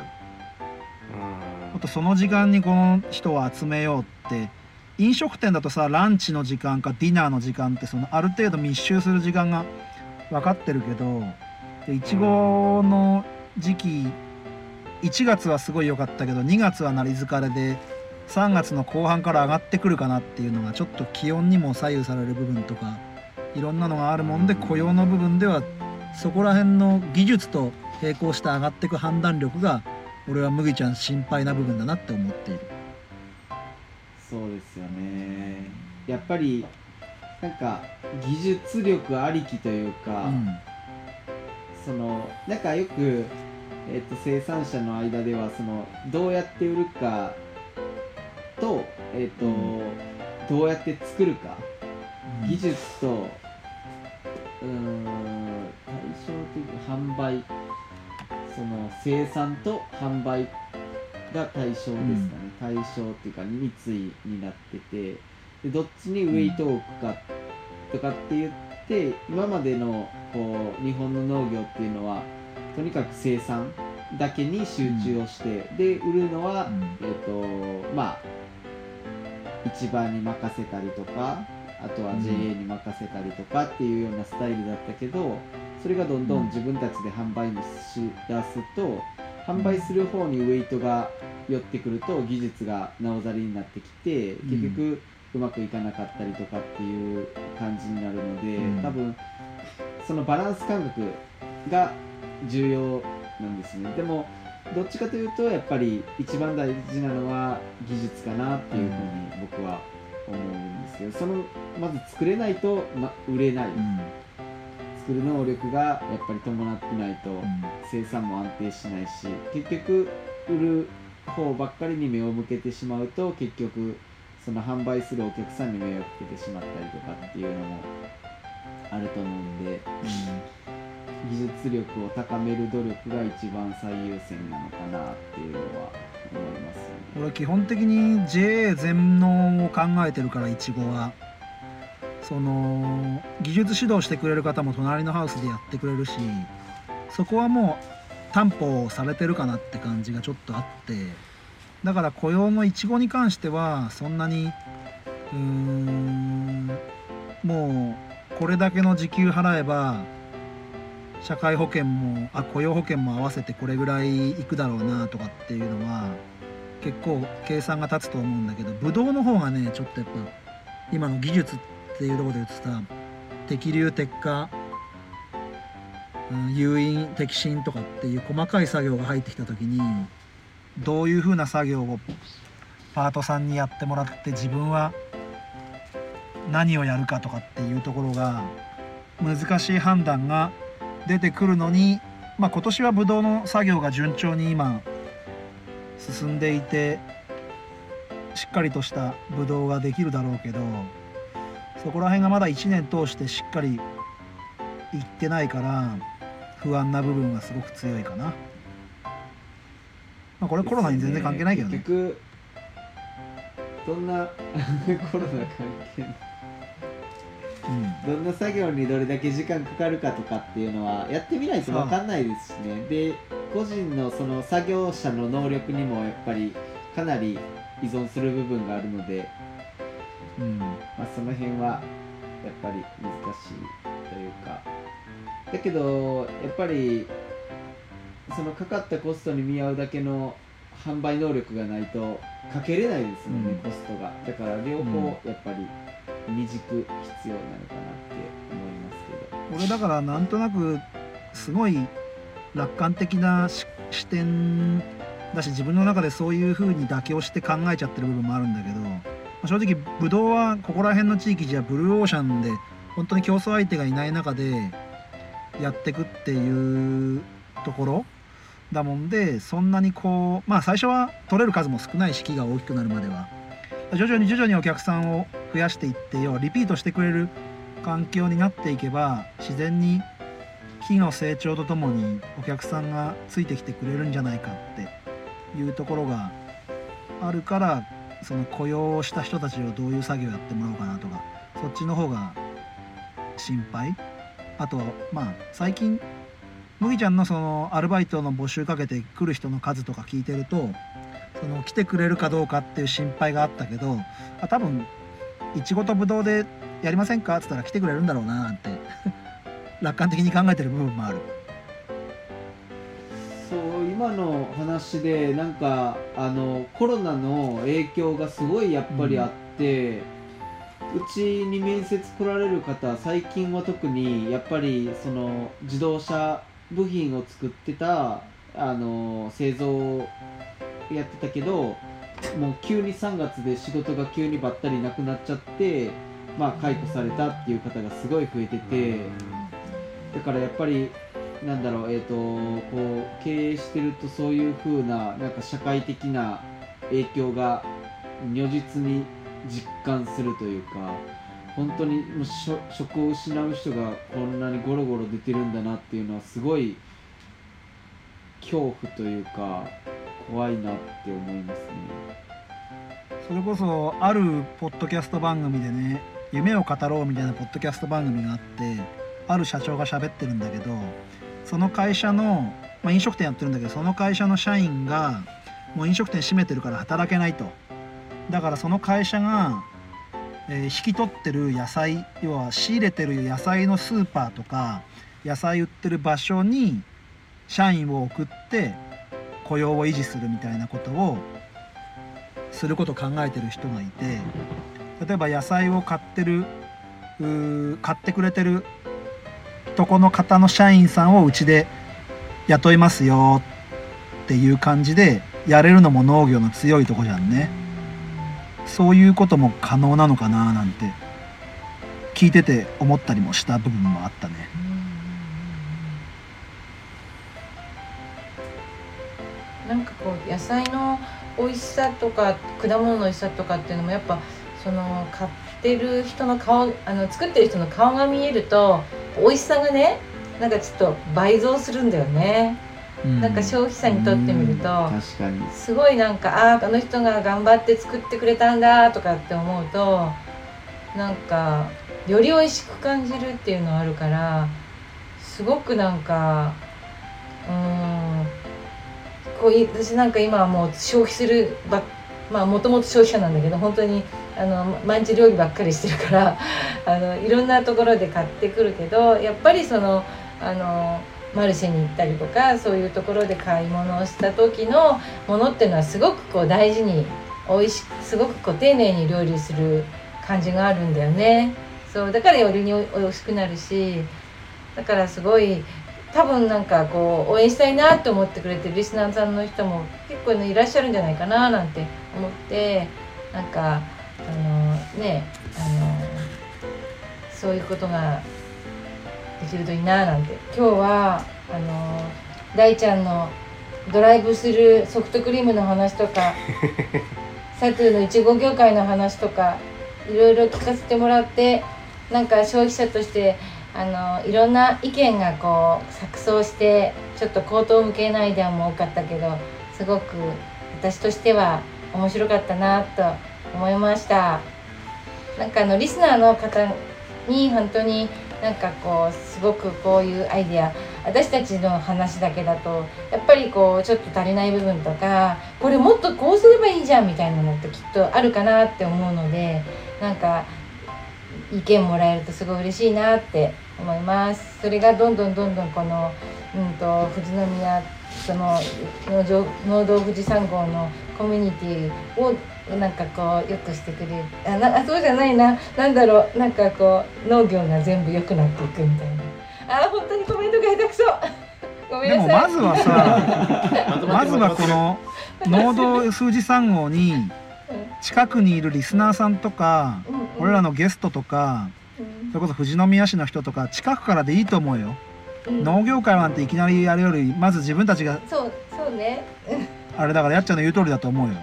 あとその時間にこの人を集めようって飲食店だとさランチの時間かディナーの時間ってそのある程度密集する時間が分かってるけどでいちごの時期1月はすごい良かったけど2月はなり疲れで3月の後半から上がってくるかなっていうのがちょっと気温にも左右される部分とかいろんなのがあるもんで雇用の部分ではそこら辺の技術と並行して上がっていく判断力が俺は麦ちゃん心配な部分だなって思っている。そうですよね。やっぱりなんか技術力ありきというか、うん。そのなんかよく、えっと生産者の間ではそのどうやって売るかと,、えっとうん。どうやって作るか、技術とうーん対照的販売その生産と販売が対象ですかね、対象っていうか密意になっててでどっちにウェイトを置くかとかって言って今までのこう日本の農業っていうのはとにかく生産だけに集中をして、で売るのは、うん。えっ、とまあ市場に任せたりとかあとはうん。JA に任せたりとかっていうようなスタイルだったけどそれがどんどん自分たちで販売にし出すと販売する方にウェイトが寄ってくると技術がなおざりになってきて結局うまくいかなかったりとかっていう感じになるので、うん。多分そのバランス感覚が重要なんですね。でもどっちかというとやっぱり一番大事なのは技術かなっていうふうに僕は思うんですけどそのまず作れないと、ま、売れない、うん。作る能力がやっぱり伴ってないとうん。生産も安定しないし結局売る方ばっかりに目を向けてしまうと結局その販売するお客さんに迷惑かけてしまったりとかっていうのもあると思うんで技術力を高める努力が一番最優先なのかなっていうのは思いますね。俺基本的に JA 全農を考えてるからいちごはその技術指導してくれる方も隣のハウスでやってくれるしそこはもう担保されてるかなって感じがちょっとあってだから雇用のいちごに関してはそんなにうーんもうこれだけの時給払えば社会保険もあ雇用保険も合わせてこれぐらいいくだろうなとかっていうのは結構計算が立つと思うんだけどブドウの方がねちょっとやっぱ今の技術っていうところで言うとさ適流適化、誘引適心とかっていう細かい作業が入ってきた時にどういうふうな作業をパートさんにやってもらって自分は何をやるかとかっていうところが難しい判断が出てくるのに、まあ、今年はブドウの作業が順調に今進んでいてしっかりとしたブドウができるだろうけどそこら辺がまだ1年通してしっかりいってないから不安な部分がすごく強いかな、まあ、これコロナに全然関係ないけどね。結局どんな <laughs> コロナ関係ない。どんな作業にどれだけ時間かかるかとかっていうのはやってみないと分かんないですしね。で個人のその作業者の能力にもやっぱりかなり依存する部分があるので、うん。まあ、その辺はやっぱり難しいというか。だけどやっぱりそのかかったコストに見合うだけの販売能力がないとかけれないですもんね、うん。コストが。だから両方やっぱり二軸必要なのかなって思いますけど。俺だからなんとなくすごい楽観的な視点だし自分の中でそういう風に妥協して考えちゃってる部分もあるんだけどま正直ブドウはここら辺の地域じゃブルーオーシャンで本当に競争相手がいない中でやってくっていうところだもんでそんなにこうまあ最初は取れる数も少ないし木が大きくなるまでは徐々に徐々にお客さんを増やしていって要はリピートしてくれる環境になっていけば自然に木の成長とともにお客さんがついてきてくれるんじゃないかっていうところがあるからその雇用をした人たちをどういう作業やってもらおうかなとかそっちの方が心配。あとはまあ最近麦ちゃんのそのアルバイトの募集かけて来る人の数とか聞いてるとその来てくれるかどうかっていう心配があったけどあ多分いちごとぶどうでやりませんか？っつったら来てくれるんだろうななんて。<laughs> 楽観的に考えてる部分もある。そう今の話でなんかあのコロナの影響がすごいやっぱりあって、うちに面接来られる方最近は特にやっぱりその自動車部品を作ってたあの製造をやってたけどもう急に3月で仕事が急にばったりなくなっちゃってまあ解雇されたっていう方がすごい増えてて。だからやっぱりなんだろうえっ、とこう経営してるとそういう風ななんか社会的な影響が如実に実感するというか本当にもう職を失う人がこんなにゴロゴロ出てるんだなっていうのはすごい恐怖というか怖いなって思いますね。それこそあるポッドキャスト番組でね「夢を語ろう」みたいなポッドキャスト番組があってある社長が喋ってるんだけどその会社の、まあ、飲食店やってるんだけどその会社の社員がもう飲食店閉めてるから働けないとだからその会社が、えー引き取ってる野菜要は仕入れてる野菜のスーパーとか野菜売ってる場所に社員を送って雇用を維持するみたいなことをすることを考えてる人がいて例えば野菜を買ってる買ってくれてるとこの方の社員さんをうちで雇いますよっていう感じでやれるのも農業の強いとこじゃんね。そういうことも可能なのかななんて聞いてて思ったりもした部分もあったね。なんかこう野菜の美味しさとか果物の美味しさとかっていうのもやっぱその買ってる人の顔あの作ってる人の顔が見えると美味しさがねなんかちょっと倍増するんだよね、うん。なんか消費者にとってみるとうん。確かに。すごいなんかああーあの人が頑張って作ってくれたんだとかって思うとなんかより美味しく感じるっていうのはあるからすごくなんかうーん私なんか今はもう消費するばまあもともと消費者なんだけど本当にあの毎日料理ばっかりしてるから <laughs> あのいろんなところで買ってくるけどやっぱりそのあのマルシェに行ったりとかそういうところで買い物をした時のものっていうのはすごくこう大事に美味しすごくこう丁寧に料理する感じがあるんだよね。そうだからよりにお美味しくなるしだからすごい多分なんかこう応援したいなって思ってくれてるリスナーさんの人も結構ねいらっしゃるんじゃないかななんて思ってなんかあのねあのそういうことができるといいななんて。今日はあの大ちゃんのドライブするソフトクリームの話とかサトゥーのいちご業界の話とかいろいろ聞かせてもらってなんか消費者としてあのいろんな意見がこう錯綜してちょっと口頭向けのアイデアも多かったけどすごく私としては面白かったなと思いました。なんかあのリスナーの方に本当になんかこうすごくこういうアイデア私たちの話だけだとやっぱりこうちょっと足りない部分とかこれもっとこうすればいいじゃんみたいなのってきっとあるかなって思うのでなんか意見もらえるとすごい嬉しいなって思います。それがどんどんどんどんこの、うん、と富士宮その農場農道富士山号のコミュニティをなんかこう良くしてくれる。あなあそうじゃないな。なんだろう。なんかこう農業が全部良くなっていくみたいな。あ本当にコメントが下手くそ。ごめんでもなさい。まずはさ <laughs> まずはこの <laughs> 農道数字3号に近くにいるリスナーさんとかうん。うん俺らのゲストとかうん。それこそ富士宮市の人とか近くからでいいと思うよ。うん。農業界なんていきなりやるよりまず自分たちがそうそうね。あれだからやっちゃんの言う通りだと思うよ。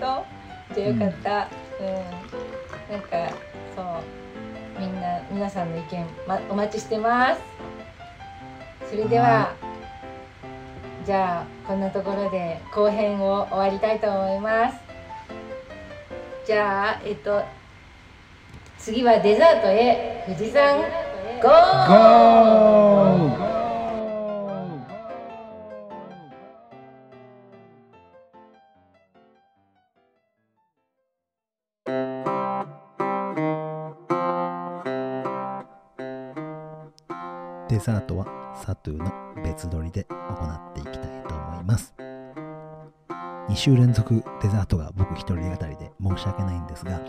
本当？じゃあよかった。うん、なんかそう。みんな皆さんの意見、ま、お待ちしてます。それでははじゃあこんなところで後編を終わりたいと思いますじゃあえっと次はデザートへ。富士山ゴーゴー！デザートはサトゥーの別撮りで行っていきたいと思います。2週連続デザートが僕一人語りで申し訳ないんですが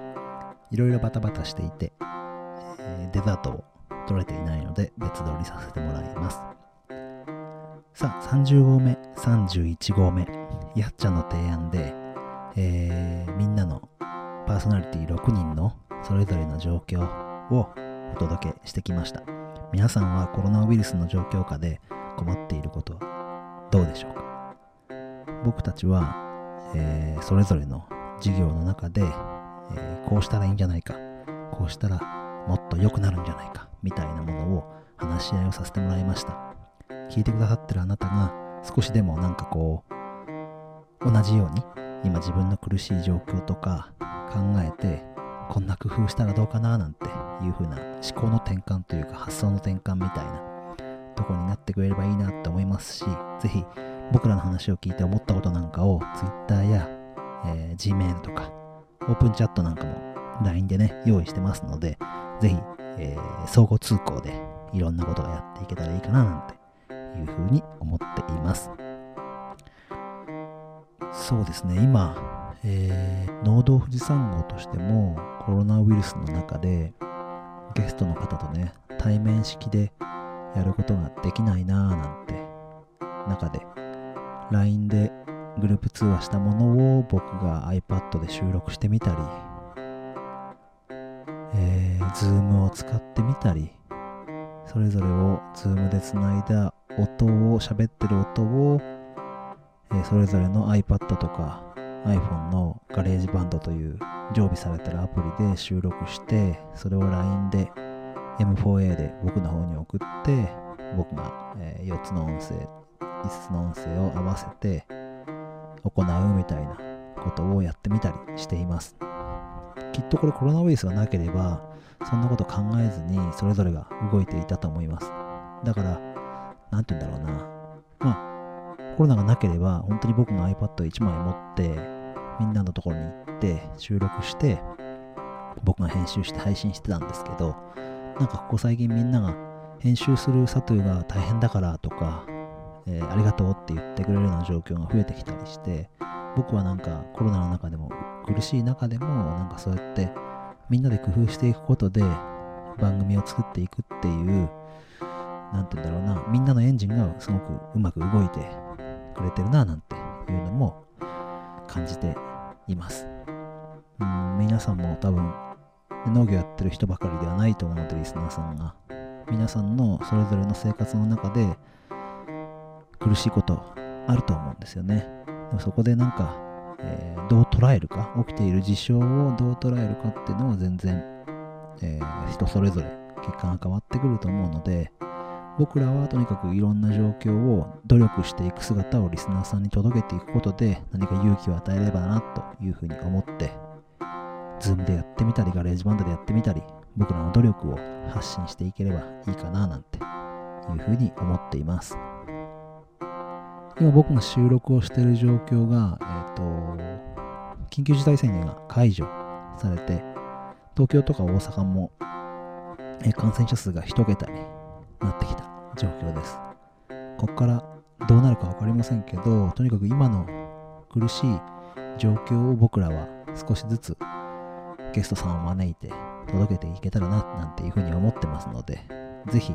いろいろバタバタしていて、えーデザートを撮れていないので別撮りさせてもらいます。さあ30号目31号目やっちゃんの提案で、えーみんなのパーソナリティ6人のそれぞれの状況をお届けしてきました。皆さんはコロナウイルスの状況下で困っていることはどうでしょうか？僕たちは、えーそれぞれの事業の中で、えーこうしたらいいんじゃないかこうしたらもっと良くなるんじゃないかみたいなものを話し合いをさせてもらいました。聞いてくださってるあなたが少しでもなんかこう同じように今自分の苦しい状況とか考えてこんな工夫したらどうかななんていう風な思考の転換というか発想の転換みたいなとこになってくれればいいなって思いますしぜひ僕らの話を聞いて思ったことなんかを Twitter や、えー Gmail とかオープンチャットなんかも LINE でね用意してますのでぜひ、えー相互通行でいろんなことがやっていけたらいいかななんていう風に思っています。そうですね今えー農道富士山号としてもコロナウイルスの中でゲストの方とね対面式でやることができないなぁなんて中で LINE でグループ通話したものを僕が iPad で収録してみたり、えー、Zoom を使ってみたりそれぞれを Zoom でつないだ音を喋ってる音を、えーそれぞれの iPad とか iPhone のガレージバンドという常備されてるアプリで収録してそれを LINE で M4A で僕の方に送って僕が、え4つの音声5つの音声を合わせて行うみたいなことをやってみたりしています。きっとこれコロナウイルスがなければそんなこと考えずにそれぞれが動いていたと思います。だからなんて言うんだろうな。まあコロナがなければ本当に僕が iPad1 枚持ってみんなのところに行って収録して僕が編集して配信してたんですけどなんかここ最近みんなが編集するサトゥが大変だからとか、えーありがとうって言ってくれるような状況が増えてきたりして僕はなんかコロナの中でも苦しい中でもなんかそうやってみんなで工夫していくことで番組を作っていくっていうなんて言うんだろうなみんなのエンジンがすごくうまく動いてくれてるななんていうのも感じています。うん皆さんも多分農業やってる人ばかりではないと思うのでリスナーさんが。皆さんのそれぞれの生活の中で苦しいことあると思うんですよねそこでなんかえーどう捉えるか、起きている事象をどう捉えるかっていうのは全然、えー人それぞれ結果が変わってくると思うので、僕らはとにかくいろんな状況を努力していく姿をリスナーさんに届けていくことで何か勇気を与えればなというふうに思って、ズームでやってみたり、ガレージバンドでやってみたり、僕らの努力を発信していければいいかななんていうふうに思っています。今僕が収録をしている状況が、えっ、と、緊急事態宣言が解除されて、東京とか大阪も、えー感染者数が1桁になってきた状況です。ここからどうなるか分かりませんけど、とにかく今の苦しい状況を僕らは少しずつゲストさんを招いて届けていけたらななんていうふうに思ってますので、ぜひ、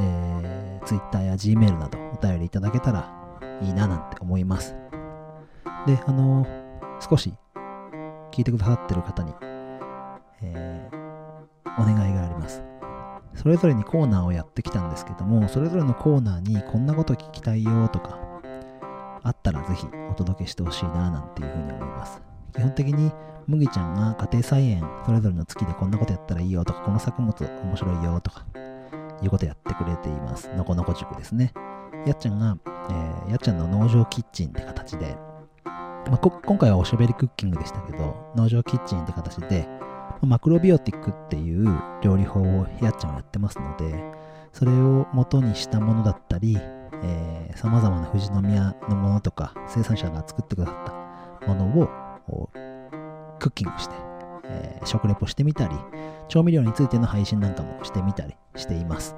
えー、Twitter や Gmail などお便りいただけたらいいななんて思います。で、あの少し聞いてくださってる方に、えーお願いがあります。それぞれにコーナーをやってきたんですけども、それぞれのコーナーにこんなこと聞きたいよとか、あったらぜひお届けしてほしいななんていうふうに思います。基本的に麦ちゃんが家庭菜園それぞれの月でこんなことやったらいいよとか、この作物面白いよとか、いうことやってくれています。のこのこ塾ですね。やっちゃんが、えーやっちゃんの農場キッチンって形で、まあ、今回はおしゃべりクッキングでしたけど、農場キッチンって形で、マクロビオティックっていう料理法をやっちゃんはやってますので、それを元にしたものだったり、えー、様々な富士宮のものとか、生産者が作ってくださったものをクッキングして、えー食レポしてみたり、調味料についての配信なんかもしてみたりしています。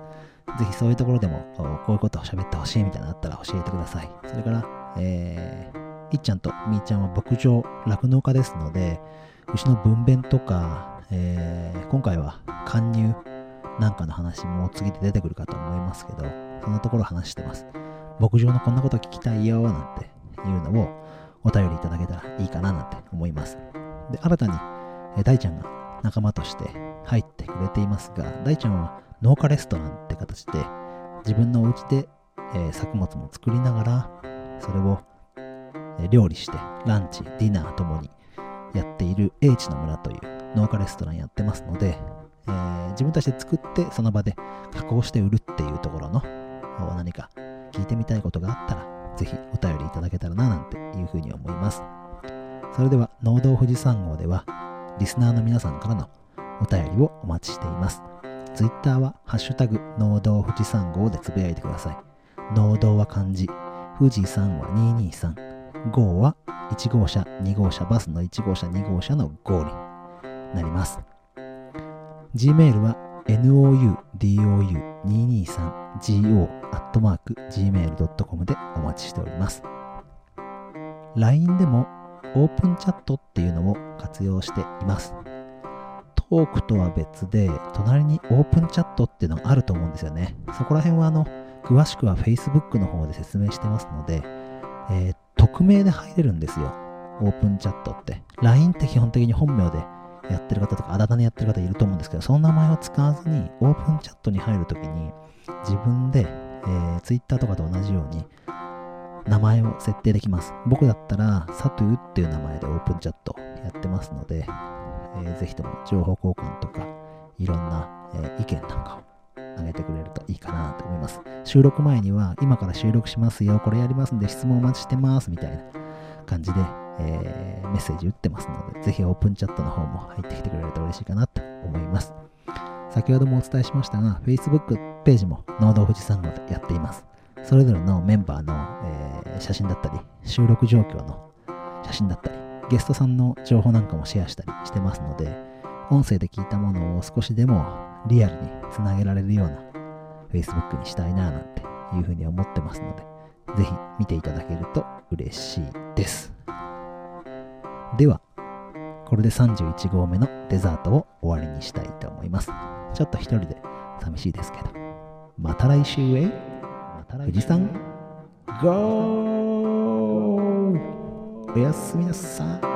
ぜひそういうところでも、こういうことを喋ってほしいみたいなのあったら教えてください。それから、えー、いっちゃんとみーちゃんは牧場、酪農家ですので、牛の分娩とか、えー今回は貫入なんかの話も次で出てくるかと思いますけど、そんなところ話してます。牧場のこんなこと聞きたいよなんていうのをお便りいただけたらいいかななんて思います。で、新たに、えー大ちゃんが仲間として入ってくれていますが、大ちゃんは農家レストランって形で自分のお家で、え作物も作りながら、それを、料理してランチ、ディナーともにやっている英知の村という農家レストランやってますので、えー自分たちで作ってその場で加工して売るっていうところの何か聞いてみたいことがあったらぜひお便りいただけたらななんていうふうに思います。それでは農道富士山号ではリスナーの皆さんからのお便りをお待ちしています。ツイッターはハッシュタグ農道富士山号でつぶやいてください農道は漢字富士山は223号は1号車2号車バスの1号車2号車の号になります。Gmail は noudou223go.gmail.com でお待ちしております。LINE でもオープンチャットっていうのを活用しています。トークとは別で、隣にオープンチャットっていうのがあると思うんですよね。そこら辺はあの、詳しくは Facebook の方で説明してますので、えー匿名で入れるんですよ。オープンチャットって。LINE って基本的に本名でやってる方とか、あだ名でやってる方いると思うんですけど、その名前を使わずに、オープンチャットに入るときに、自分で、えー、Twitter とかと同じように、名前を設定できます。僕だったら、サトゥーっていう名前でオープンチャットやってますので、えーぜひとも情報交換とか、いろんな、えー意見なんかをあげてくれるといいかなと思います。収録前には、今から収録しますよ、これやりますんで質問お待ちしてます、みたいな感じで、えーメッセージ打ってますので、ぜひオープンチャットの方も入ってきてくれると嬉しいかなと思います。先ほどもお伝えしましたが、Facebook ページも農道富士山号でやっています。それぞれのメンバーの、えー写真だったり、収録状況の写真だったり、ゲストさんの情報なんかもシェアしたりしてますので、音声で聞いたものを少しでもリアルにつなげられるような Facebook にしたいななんていうふうに思ってますので、ぜひ見ていただけると嬉しいです。では、これで31号目のデザートを終わりにしたいと思います。ちょっと一人で寂しいですけど、また来週へ、富士山、ゴーおやすみなさい。